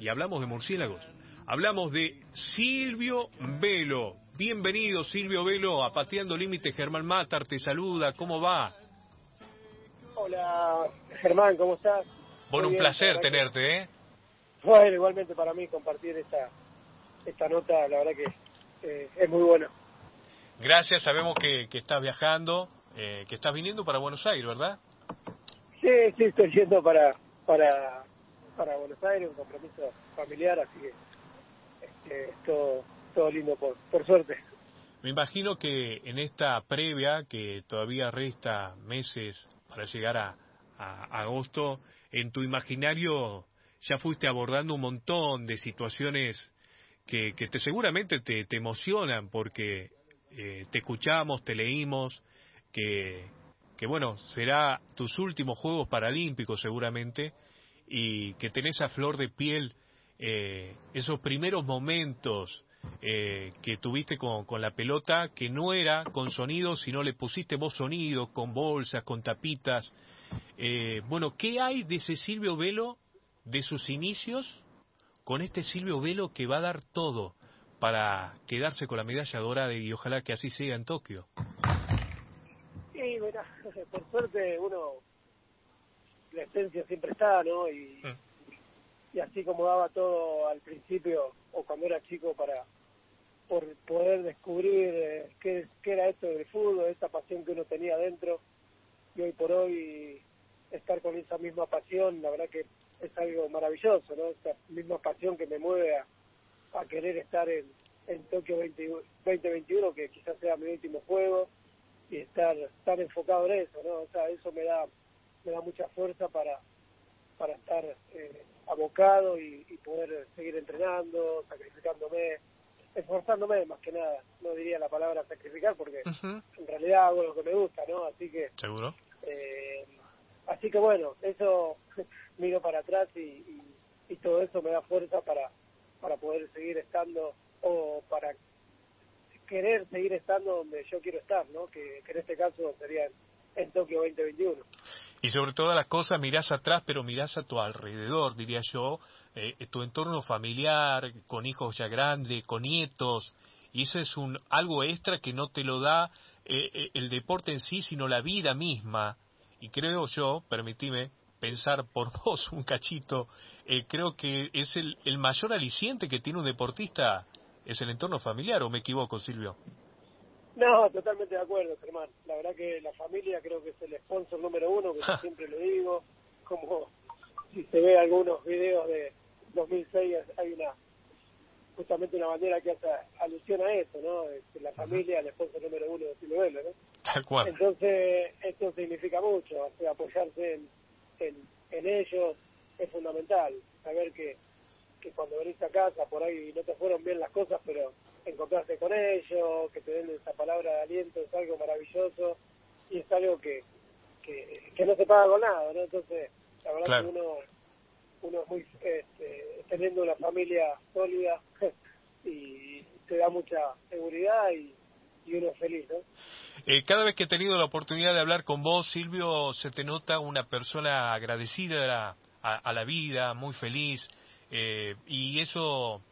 y hablamos de murciélagos. Hablamos de Silvio Velo. Bienvenido Silvio Velo a Pateando Límites. Germán Matar te saluda. ¿Cómo va? Hola Germán, ¿cómo estás? Bueno, un placer tenerte, ¿eh? Bueno, igualmente para mí compartir esta, esta nota, la verdad que eh, es muy bueno. Gracias, sabemos que, que estás viajando, eh, que estás viniendo para Buenos Aires, ¿verdad? Sí, sí, estoy yendo para, para, para Buenos Aires, un compromiso familiar, así que este, todo, todo lindo por, por suerte. Me imagino que en esta previa, que todavía resta meses para llegar a, agosto, en tu imaginario ya fuiste abordando un montón de situaciones que, que te, seguramente te, te emocionan porque eh, te escuchamos, te leímos, que, que bueno, será tus últimos Juegos Paralímpicos seguramente y que tenés a flor de piel eh, esos primeros momentos eh, que tuviste con, con, la pelota, que no era con sonido, sino le pusiste vos sonido, con bolsas, con tapitas. Eh, bueno, ¿qué hay de ese Silvio Velo, de sus inicios, con este Silvio Velo que va a dar todo para quedarse con la medalla dorada y ojalá que así sea en Tokio? Sí, mira, por suerte uno, la esencia siempre está, ¿no? Y, mm y así como daba todo al principio o cuando era chico para por poder descubrir eh, qué, qué era esto del fútbol, esta pasión que uno tenía dentro y hoy por hoy estar con esa misma pasión, la verdad que es algo maravilloso, ¿no? Esa misma pasión que me mueve a, a querer estar en, en Tokio 20, 2021, que quizás sea mi último juego, y estar tan enfocado en eso, ¿no? O sea, eso me da, me da mucha fuerza para, para estar eh, abocado y, y, poder seguir entrenando, sacrificándome, esforzándome más que nada. No diría la palabra sacrificar porque en realidad hago lo que me gusta, ¿no? Así que... Seguro. Eh, así que bueno, eso miro para atrás y, y, y, todo eso me da fuerza para, para poder seguir estando o para querer seguir estando donde yo quiero estar, ¿no? Que, que en este caso sería en, en Tokio 2021. Y sobre todas las cosas mirás atrás, pero mirás a tu alrededor, diría yo, eh, tu entorno familiar, con hijos ya grandes, con nietos, y eso es un algo extra que no te lo da eh, eh, el deporte en sí, sino la vida misma. Y creo yo, permitime pensar por vos un cachito, eh, creo que es el, el mayor aliciente que tiene un deportista, es el entorno familiar, ¿o me equivoco, Silvio? No, totalmente de acuerdo, Germán. La verdad que la familia creo que es el sponsor número uno, que siempre lo digo. Como si se ve algunos videos de 2006, hay una justamente una bandera que hace alusión a eso, ¿no? Es la familia, el sponsor número uno de Silvelo, ¿no? Tal cual. Entonces, esto significa mucho, o sea, apoyarse en, en, en ellos es fundamental. Saber que, que cuando venís a casa, por ahí no te fueron bien las cosas, pero encontrarse con ellos, que te den esa palabra de aliento, es algo maravilloso y es algo que, que, que no se paga con nada, ¿no? Entonces, la verdad Claro. que uno, uno es muy, este, teniendo una familia sólida y te da mucha seguridad y, y uno es feliz, ¿no? Eh, cada vez que he tenido la oportunidad de hablar con vos, Silvio, se te nota una persona agradecida a la, a, a la vida, muy feliz, eh, y eso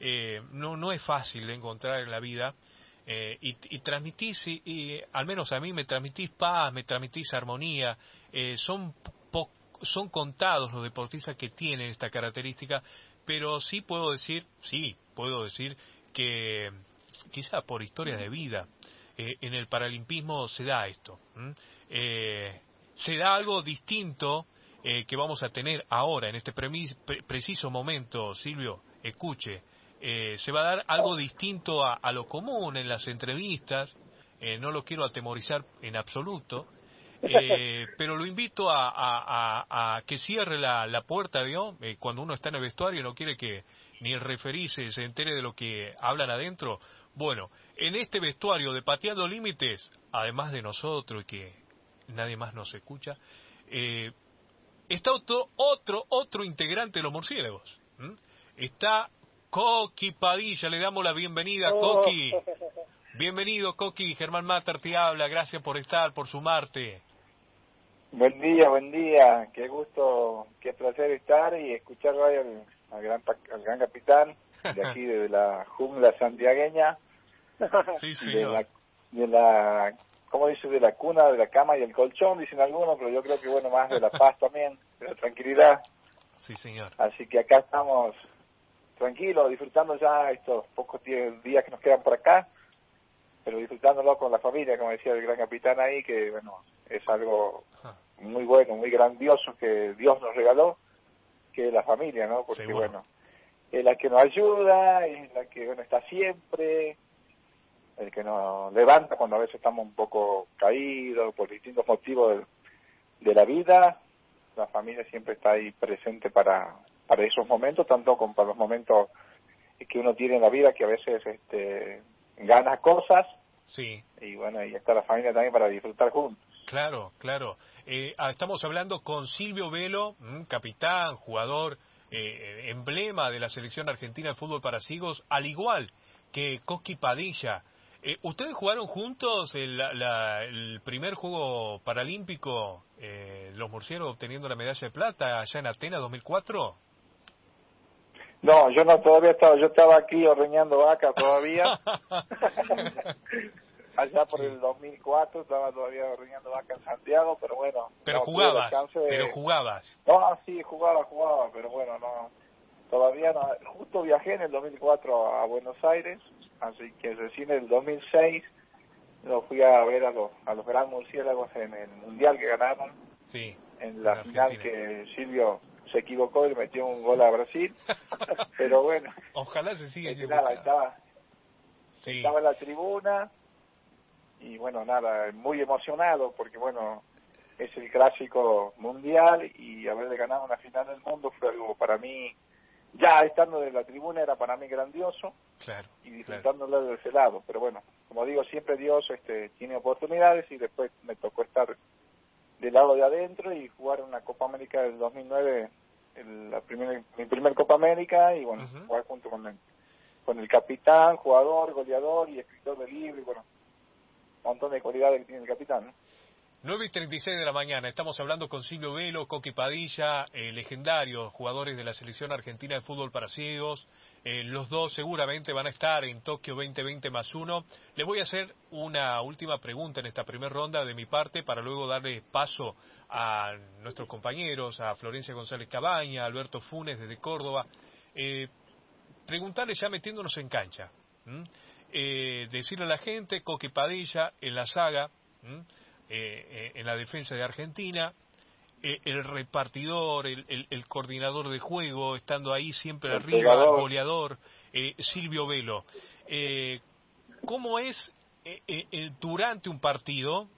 eh, no, no es fácil de encontrar en la vida. Eh, y, y transmitís, y, al menos a mí me transmitís paz, me transmitís armonía. Eh, son, po- son contados los deportistas que tienen esta característica, pero sí puedo decir, sí, puedo decir que quizá por historia de vida, eh, en el paralimpismo se da esto. se da algo distinto que vamos a tener ahora, en este pre- preciso momento, Silvio, escuche, eh, se va a dar algo distinto a, a lo común en las entrevistas, eh, no lo quiero atemorizar en absoluto, eh, pero lo invito a, a- a- a que cierre la, la puerta, ¿vio? Eh, cuando uno está en el vestuario y no quiere que ni el referí se, entere de lo que hablan adentro. Bueno, en este vestuario de Pateando Límites, además de nosotros y que nadie más nos escucha, está otro, otro, otro integrante de los murciélagos. Está Coqui Padilla, le damos la bienvenida, Oh. Coqui. Bienvenido, Coqui. Germán Matar te habla, gracias por estar, por sumarte. Buen día, buen día. Qué gusto, qué placer estar y escuchar al, al, gran, al gran capitán de aquí, de la jungla santiagueña. Sí, sí. De la, de la, ¿cómo dice? De la cuna, de la cama y el colchón, dicen algunos, pero yo creo que, bueno, más de la paz también, de la tranquilidad. Sí, señor. Así que acá estamos tranquilos, disfrutando ya estos pocos días que nos quedan por acá, pero disfrutándolo con la familia, como decía el gran capitán ahí, que, bueno, es algo muy bueno, muy grandioso que Dios nos regaló, que es la familia, ¿no? Porque bueno, es la que nos ayuda, es la que bueno está siempre, el que nos levanta cuando a veces estamos un poco caídos por distintos motivos de, la vida, la familia siempre está ahí presente para, para esos momentos, tanto como para los momentos que uno tiene en la vida que a veces este, gana cosas. Sí. Y bueno, y está la familia también para disfrutar juntos. Claro, claro. Eh, ah, estamos hablando con Silvio Velo, capitán, jugador, eh, emblema de la selección argentina de fútbol para sigos, al igual que Coqui Padilla. Eh, ¿Ustedes jugaron juntos el, el, primer juego paralímpico, los murciélagos obteniendo la medalla de plata allá en Atenas 2004? No, yo no todavía estaba, yo estaba aquí ordeñando vaca todavía. allá por el 2004 estaba todavía ordeñando vaca en Santiago, pero bueno. Pero jugabas, pero jugabas. No, sí, jugaba, jugaba, pero bueno, no, todavía no. Justo viajé en el 2004 a Buenos Aires, así que recién en el 2006 lo fui a ver a los, a los Gran Murciélagos en el Mundial que ganaron. Sí. En la final que Silvio se equivocó y metió un gol a Brasil. pero bueno. Ojalá se siga equivocando. Estaba, sí. estaba en la tribuna y bueno, nada, muy emocionado porque bueno, es el clásico mundial y haberle ganado una final del mundo fue algo para mí, ya estando de la tribuna era para mí grandioso claro, y disfrutándolo de ese lado, pero bueno, como digo, siempre Dios este, tiene oportunidades y después me tocó estar del lado de adentro y jugar una Copa América del 2009, el, la primer, mi primer Copa América y bueno, jugar junto con el, con el capitán, jugador, goleador y escritor de libro y bueno, montón de cualidades que tiene el capitán. 9 y 36 de la mañana, estamos hablando con Silvio Velo, Coqui Padilla, eh, legendarios jugadores de la selección argentina de fútbol para ciegos. Eh, los dos seguramente van a estar en Tokio 2020 más uno. Les voy a hacer una última pregunta en esta primera ronda de mi parte para luego darle paso a nuestros compañeros, a Florencia González Cabaña, a Alberto Funes desde Córdoba. Eh, preguntarles ya metiéndonos en cancha eh, decirle a la gente, Coque Padilla en la saga, eh, eh, en la defensa de Argentina, el repartidor, el, el, coordinador de juego, estando ahí siempre arriba, el goleador, Silvio Velo. ¿Cómo es durante un partido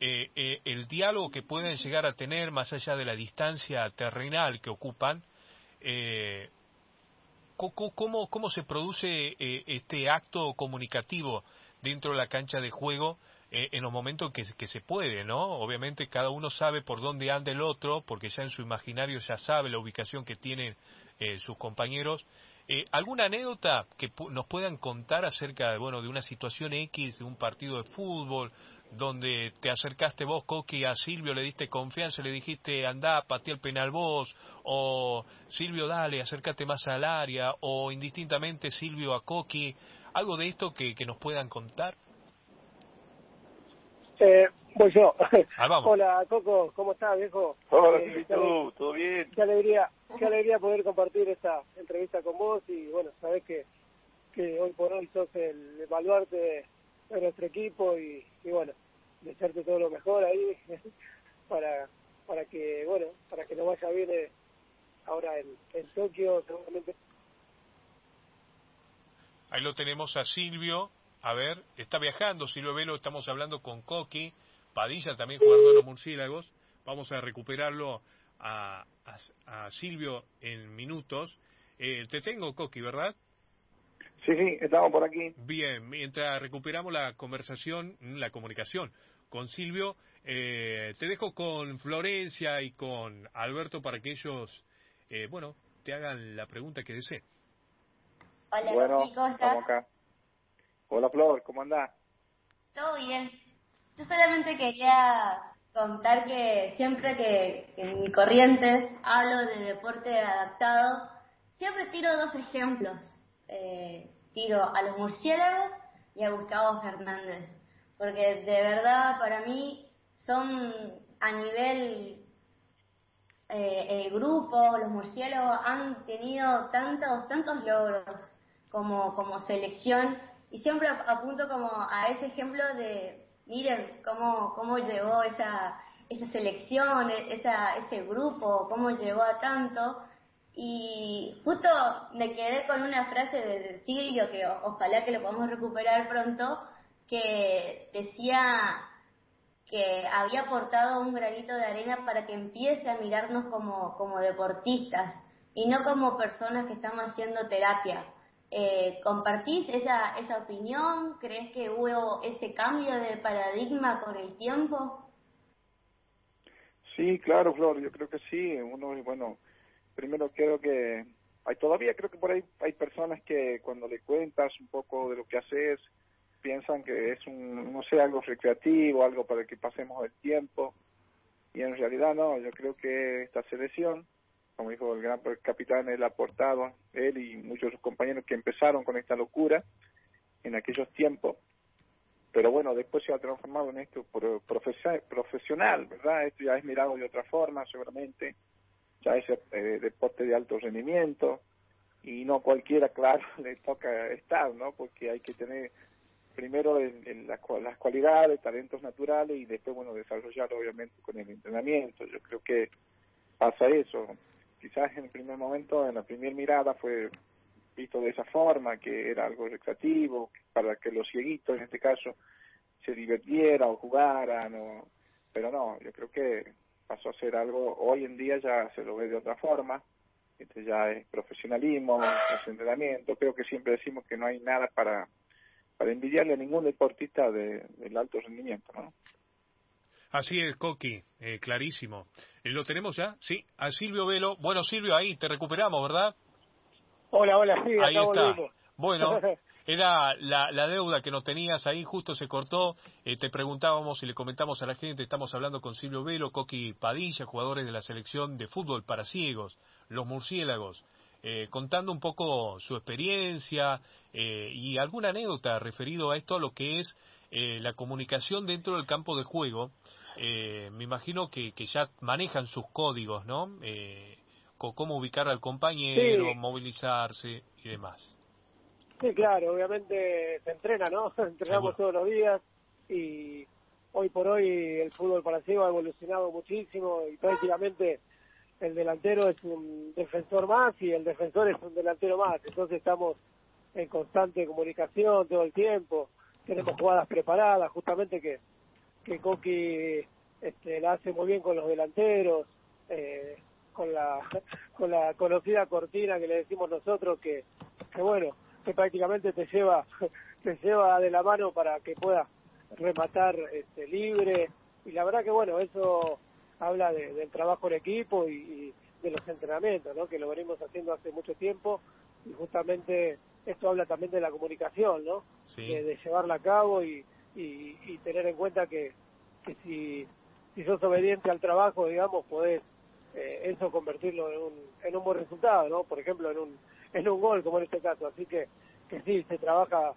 el diálogo que pueden llegar a tener más allá de la distancia terrenal que ocupan? ¿Cómo, cómo se produce eh, este acto comunicativo dentro de la cancha de juego eh, en los momentos que, que, se puede, ¿no? Obviamente cada uno sabe por dónde anda el otro, porque ya en su imaginario ya sabe la ubicación que tienen eh, sus compañeros. ¿Alguna anécdota que nos puedan contar acerca de, bueno, de una situación X, de un partido de fútbol, donde te acercaste vos, Coqui, a Silvio, le diste confianza, le dijiste, anda, patea el penal vos, o Silvio, dale, acércate más al área, o indistintamente Silvio a Coqui, algo de esto que, que nos puedan contar. Eh, voy yo. Ah, Hola, Coco, ¿cómo estás, viejo? Hola, eh, tú? ¿Todo bien? Qué alegría, qué alegría poder compartir esta entrevista con vos y, bueno, sabés que, que hoy por hoy sos el baluarte de nuestro equipo y, y bueno, desearte todo lo mejor ahí para para que bueno para que nos vaya bien eh, ahora en, en Tokio seguramente ahí lo tenemos a Silvio. A ver está viajando Silvio Velo estamos hablando con Coqui. Padilla también jugador de los murciélagos. Vamos a recuperarlo a, a, Silvio en minutos. Eh, te tengo Coqui verdad Sí, sí, estamos por aquí. Bien, mientras recuperamos la conversación, la comunicación con Silvio, eh, te dejo con Florencia y con Alberto para que ellos, eh, bueno, te hagan la pregunta que deseen. Hola, bueno, ¿cómo acá. Hola, Flor, ¿cómo andás? Todo bien. Yo solamente quería contar que siempre que, en mi Corrientes hablo de deporte adaptado, siempre tiro dos ejemplos. Eh, tiro a los murciélagos y a Gustavo Fernández, porque de verdad para mí son a nivel eh, el grupo, los murciélagos han tenido tantos, tantos logros como, como selección y siempre apunto como a ese ejemplo de, miren cómo, cómo llegó esa, esa selección, e, esa, ese grupo, cómo llegó a tanto. Y justo me quedé con una frase de Silvio, que ojalá que lo podamos recuperar pronto, que decía que había aportado un granito de arena para que empiece a mirarnos como, como deportistas y no como personas que estamos haciendo terapia. Eh, ¿Compartís esa, esa opinión? ¿Crees que hubo ese cambio de paradigma con el tiempo? Sí, claro, Flor, yo creo que sí. Uno, bueno, primero creo que hay todavía creo que por ahí hay personas que cuando le cuentas un poco de lo que haces piensan que es un no sé algo recreativo, algo para que pasemos el tiempo y en realidad no, yo creo que esta selección como dijo el gran capitán, él ha aportado, él y muchos de sus compañeros que empezaron con esta locura en aquellos tiempos, pero bueno, después se ha transformado en esto profesional, ¿verdad? Esto ya es mirado de otra forma, seguramente, ya es eh, deporte de alto rendimiento, y no cualquiera, claro, le toca estar, ¿no? Porque hay que tener primero en, las cualidades, talentos naturales y después, bueno, desarrollarlo obviamente con el entrenamiento. Yo creo que pasa eso quizás en el primer momento, en la primera mirada, fue visto de esa forma, que era algo recreativo, para que los cieguitos, en este caso, se divirtieran o jugaran, o... pero no, yo creo que pasó a ser algo, hoy en día ya se lo ve de otra forma, este ya es profesionalismo, es entrenamiento, creo que siempre decimos que no hay nada para, para envidiarle a ningún deportista de, del alto rendimiento, ¿no? Así es, Coqui, eh, clarísimo. Eh, ¿Lo tenemos ya? Sí, a Silvio Velo. Bueno, Silvio, ahí te recuperamos, ¿verdad? Hola, hola, sí, ahí está. Bueno, era la, deuda que nos tenías ahí, justo se cortó. Eh, te preguntábamos y le comentamos a la gente, estamos hablando con Silvio Velo, Coqui Padilla, jugadores de la selección de fútbol para ciegos, los murciélagos. contando un poco su experiencia y alguna anécdota referido a esto, a lo que es la comunicación dentro del campo de juego eh, me imagino que, que ya manejan sus códigos, ¿no? Eh, cómo ubicar al compañero, movilizarse y demás. Sí, claro, obviamente se entrena, ¿no? Entrenamos todos los días y hoy por hoy el fútbol para ciego ha evolucionado muchísimo y prácticamente el delantero es un defensor más y el defensor es un delantero más. Entonces estamos en constante comunicación todo el tiempo, tenemos jugadas preparadas, justamente que que Coqui este, la hace muy bien con los delanteros, eh, con la con la conocida cortina que le decimos nosotros que, que bueno, que prácticamente te lleva te lleva de la mano para que pueda rematar este, libre y la verdad que bueno, eso habla del trabajo en equipo y, de los entrenamientos, ¿no? que lo venimos haciendo hace mucho tiempo y justamente esto habla también de la comunicación, ¿no? de llevarla a cabo y, y, tener en cuenta que, que si, si sos obediente al trabajo, digamos, podés eh, eso convertirlo en un, en un buen resultado, ¿no? Por ejemplo, en un, en un gol, como en este caso. Así que, que sí, se trabaja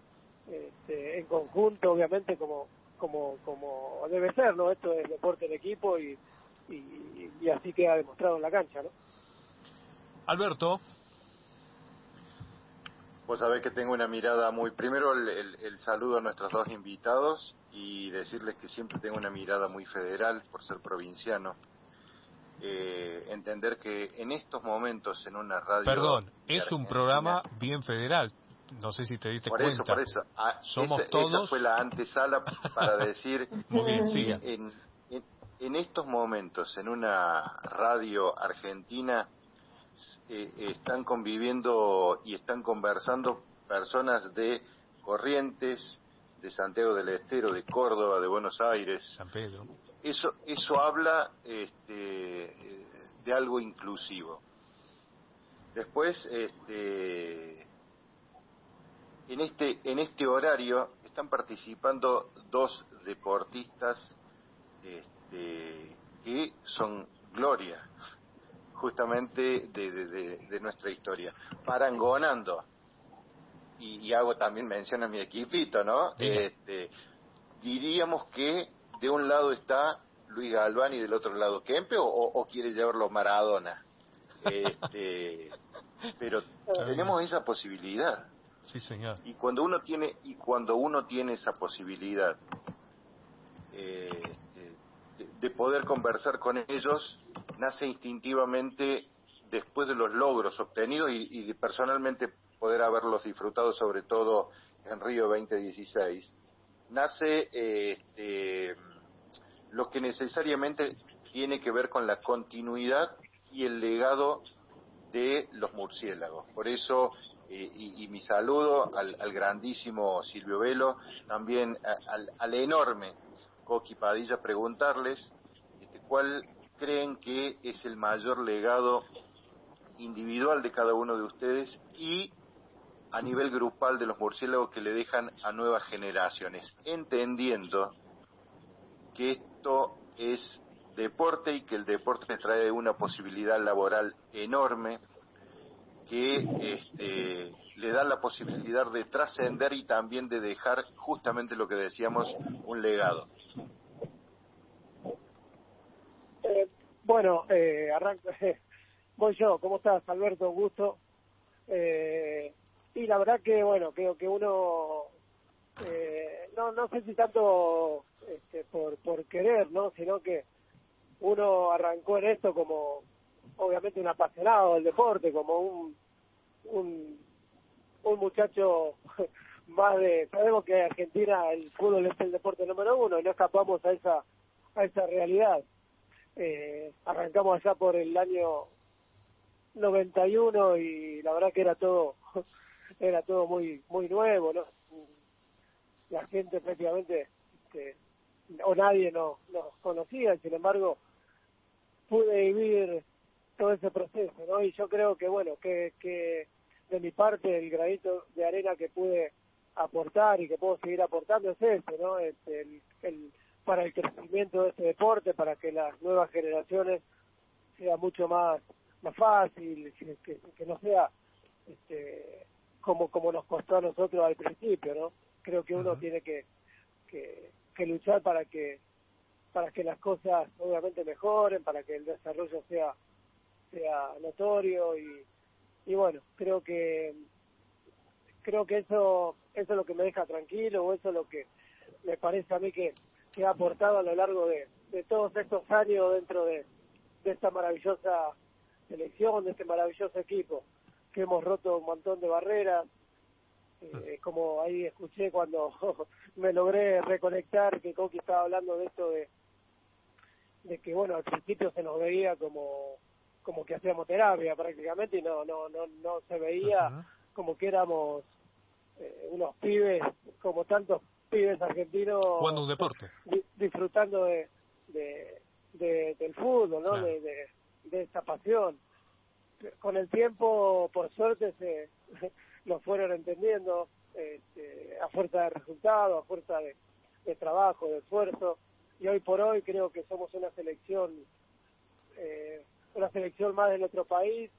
este, en conjunto, obviamente, como, como, como debe ser, ¿no? Esto es deporte en equipo y, y, y así queda demostrado en la cancha, ¿no? Alberto, Vos sabés que tengo una mirada muy... Primero el, saludo a nuestros dos invitados y decirles que siempre tengo una mirada muy federal por ser provinciano. Eh, entender que en estos momentos en una radio... Perdón, es un programa bien federal. No sé si te diste por cuenta. Eso, por eso. Ah, Somos esa, todos... Esa fue la antesala para decir... muy bien, en, en estos momentos en una radio argentina eh, están conviviendo y están conversando personas de Corrientes, de Santiago del Estero, de Córdoba, de Buenos Aires. San Pedro. Eso, eso habla este, de algo inclusivo. Después, este, en este, en este horario están participando dos deportistas este, que son gloria justamente de, nuestra historia. Parangonando, y, hago también mención a mi equipito, ¿no? Este, diríamos que de un lado está Luis Galván y del otro lado Kempe, o, quiere llevarlo Maradona. Este, pero tenemos esa posibilidad. Sí, señor. Y cuando uno tiene y cuando uno tiene esa posibilidad eh, de, poder conversar con ellos, nace instintivamente después de los logros obtenidos y, de personalmente poder haberlos disfrutado, sobre todo en Río 2016, nace este, lo que necesariamente tiene que ver con la continuidad y el legado de los murciélagos. Por eso, eh, y, mi saludo al, grandísimo Silvio Velo, también al, enorme Coqui Padilla, preguntarles este, cuál creen que es el mayor legado individual de cada uno de ustedes y a nivel grupal de los murciélagos que le dejan a nuevas generaciones, entendiendo que esto es deporte y que el deporte trae una posibilidad laboral enorme que este, le da la posibilidad de trascender y también de dejar justamente lo que decíamos, un legado. Eh, bueno, eh, arranco, voy yo, ¿cómo estás Alberto? Gusto. Eh, y la verdad que, bueno, creo que uno, eh, no, no sé si tanto este, por, por querer, ¿no? Sino que uno arrancó en esto como, obviamente, un apasionado del deporte, como un, un, un muchacho más de, sabemos que en Argentina el fútbol es el deporte número uno y no escapamos a esa, a esa realidad. Eh, arrancamos allá por el año 91 y la verdad que era todo era todo muy muy nuevo no la gente prácticamente este, o nadie nos no conocía sin embargo pude vivir todo ese proceso no y yo creo que bueno que que de mi parte el granito de arena que pude aportar y que puedo seguir aportando es este no este, el, el para el crecimiento de este deporte, para que las nuevas generaciones sea mucho más más fácil, que, que, no sea este, como como nos costó a nosotros al principio, ¿no? Creo que uno tiene que, que, que luchar para que para que las cosas obviamente mejoren, para que el desarrollo sea sea notorio y, y bueno, creo que creo que eso eso es lo que me deja tranquilo o eso es lo que me parece a mí que que ha aportado a lo largo de, todos estos años dentro de, esta maravillosa selección, de este maravilloso equipo, que hemos roto un montón de barreras, eh, como ahí escuché cuando me logré reconectar que Coqui estaba hablando de esto de, de que bueno al principio se nos veía como como que hacíamos terapia prácticamente y no no no no se veía como que éramos eh, unos pibes como tantos pibes argentinos jugando un deporte. disfrutando de, de, del fútbol no de, de, esta pasión. Con el tiempo por suerte se lo fueron entendiendo este, a fuerza de resultados a fuerza de, de trabajo de esfuerzo. Y hoy por hoy creo que somos una selección eh, una selección más de nuestro país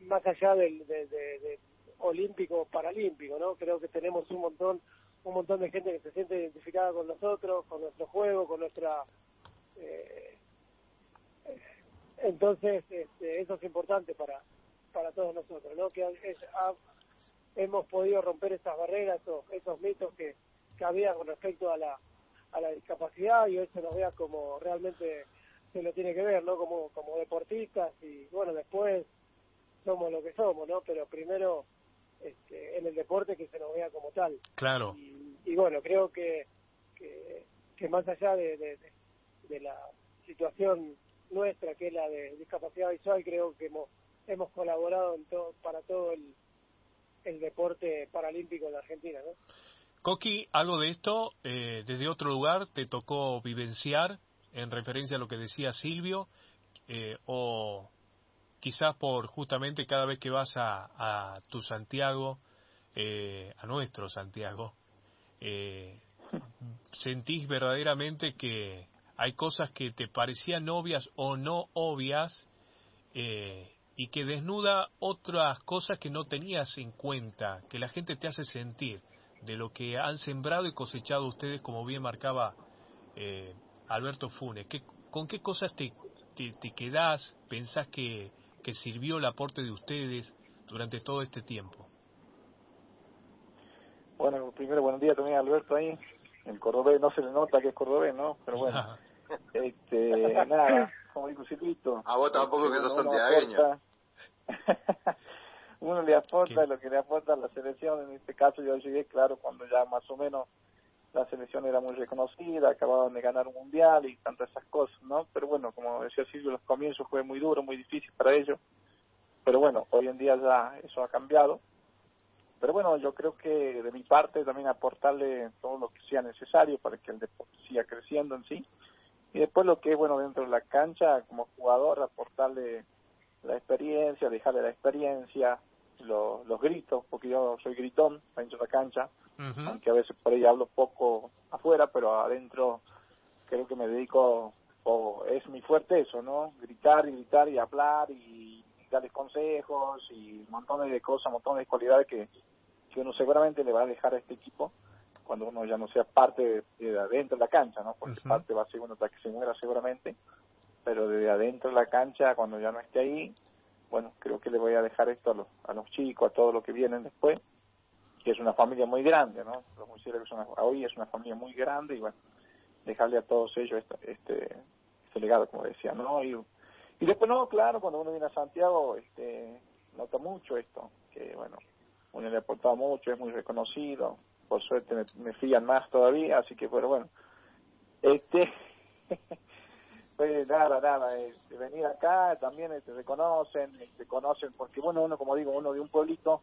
más allá del de, olímpico paralímpico no creo que tenemos un montón un montón de gente que se siente identificada con nosotros, con nuestro juego, con nuestra... Eh, entonces, este, eso es importante para, para todos nosotros, ¿no? Que hemos podido romper esas barreras, esos, esos mitos que, que había con respecto a la, a la discapacidad y hoy se nos vea como realmente se lo tiene que ver, ¿no? Como, como deportistas y bueno, después somos lo que somos, ¿no? Pero primero este, en el deporte que se nos vea como tal. Claro. Y, bueno, creo que, que, más allá de, de, la situación nuestra, que es la de discapacidad visual, creo que hemos, hemos colaborado en todo, para todo el, el deporte paralímpico en la Argentina. ¿no? Coqui, algo de esto, eh, desde otro lugar, te tocó vivenciar en referencia a lo que decía Silvio, eh, o quizás por justamente cada vez que vas a, tu Santiago, eh, a nuestro Santiago, eh, sentís verdaderamente que hay cosas que te parecían obvias o no obvias eh, y que desnuda otras cosas que no tenías en cuenta, que la gente te hace sentir de lo que han sembrado y cosechado ustedes, como bien marcaba eh, Alberto Funes. ¿Qué, ¿Con qué cosas te, te, te quedás, pensás que, que sirvió el aporte de ustedes durante todo este tiempo? Bueno, primero buenos días también Alberto ahí. El cordobés no se le nota que es cordobés, ¿no? Pero bueno, este, nada, como dijo Silvito. A vos tampoco que sos santiagueño. uno le aporta lo que le aporta a la selección. En este caso yo llegué, claro, cuando ya más o menos la selección era muy reconocida, acababan de ganar un mundial y tantas esas cosas, ¿no? Pero bueno, como decía Silvio, los comienzos fue muy duro, muy difícil para ellos. Pero bueno, hoy en día ya eso ha cambiado pero bueno, yo creo que de mi parte también aportarle todo lo que sea necesario para que el deporte siga creciendo en sí. Y después lo que es bueno dentro de la cancha, como jugador, aportarle la experiencia, dejarle la experiencia, los gritos, porque yo soy gritón dentro de la cancha, aunque a veces por ahí hablo poco afuera, pero adentro creo que me dedico, o es mi fuerte eso, ¿no? Gritar y gritar y hablar y darles consejos y montones de cosas, montones de cualidades que, que uno seguramente le va a dejar a este equipo cuando uno ya no sea parte de, adentro de la cancha, ¿no? Porque parte va a ser uno hasta que se muera seguramente, pero de adentro de la cancha, cuando ya no esté ahí, bueno, creo que le voy a dejar esto a los, a los chicos, a todos los que vienen después, es una familia muy grande, ¿no? Los son, hoy es una familia muy grande y bueno, dejarle a todos ellos este, este, este legado, como decía, ¿no? Y, y después, no, claro, cuando uno viene a Santiago, este, nota mucho esto, que bueno, uno le ha aportado mucho, es muy reconocido, por suerte me, fían más todavía, así que pero bueno, este, pues nada, nada, este, venir acá también te este, reconocen, te este, conocen, porque bueno, uno como digo, uno de un pueblito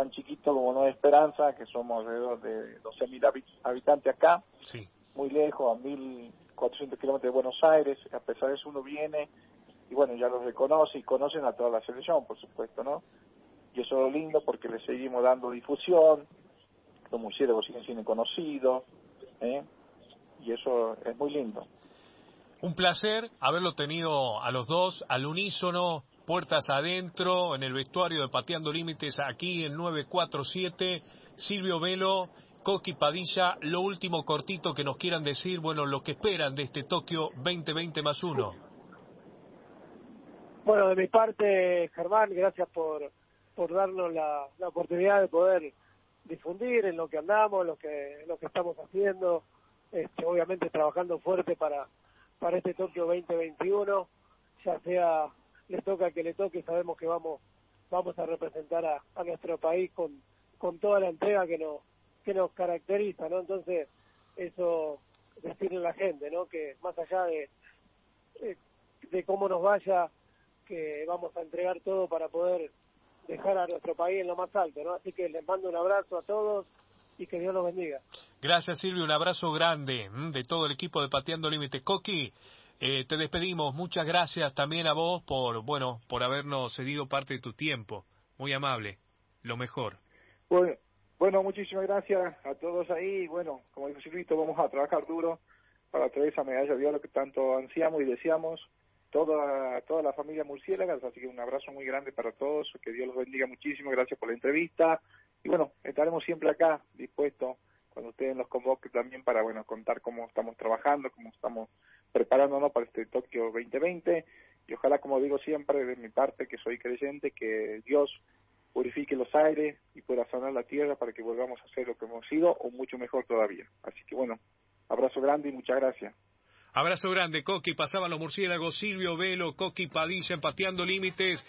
tan chiquito como no Esperanza, que somos alrededor de 12.000 habitantes acá, sí. muy lejos, a 1.400 kilómetros de Buenos Aires, a pesar de eso uno viene y bueno, ya los reconoce y conocen a toda la selección, por supuesto, ¿no? y eso es lo lindo porque le seguimos dando difusión, los murciélagos siguen siendo conocidos, ¿eh? y eso es muy lindo. Un placer haberlo tenido a los dos, al unísono, puertas adentro, en el vestuario de Pateando Límites, aquí en 947, Silvio Velo, Coqui Padilla, lo último cortito que nos quieran decir, bueno, lo que esperan de este Tokio 2020 más uno. Bueno, de mi parte, Germán, gracias por, por darnos la, oportunidad de poder difundir en lo que andamos, lo que lo que estamos haciendo, este, obviamente trabajando fuerte para para este Tokio 2021, ya sea le toca que le toque, sabemos que vamos vamos a representar a, nuestro país con con toda la entrega que nos que nos caracteriza, ¿no? Entonces eso decirle a la gente, ¿no? Que más allá de de cómo nos vaya, que vamos a entregar todo para poder dejar a nuestro país en lo más alto, ¿no? Así que les mando un abrazo a todos y que Dios los bendiga. Gracias Silvio, un abrazo grande de todo el equipo de Pateando Límite. Coqui, eh, te despedimos, muchas gracias también a vos por, bueno, por habernos cedido parte de tu tiempo, muy amable, lo mejor. Bueno, muchísimas gracias a todos ahí, bueno, como dijo Silvito, vamos a trabajar duro para traer esa medalla de oro que tanto ansiamos y deseamos toda, toda la familia Murciélagas, así que un abrazo muy grande para todos, que Dios los bendiga muchísimo, gracias por la entrevista, y bueno, estaremos siempre acá dispuestos cuando ustedes nos convoquen también para, bueno, contar cómo estamos trabajando, cómo estamos preparándonos para este Tokio 2020, y ojalá, como digo siempre, de mi parte, que soy creyente, que Dios purifique los aires y pueda sanar la tierra para que volvamos a ser lo que hemos sido o mucho mejor todavía. Así que bueno, abrazo grande y muchas gracias. Abrazo grande, Coqui. Pasaban los murciélagos, Silvio Velo, Coqui Padilla, empateando límites.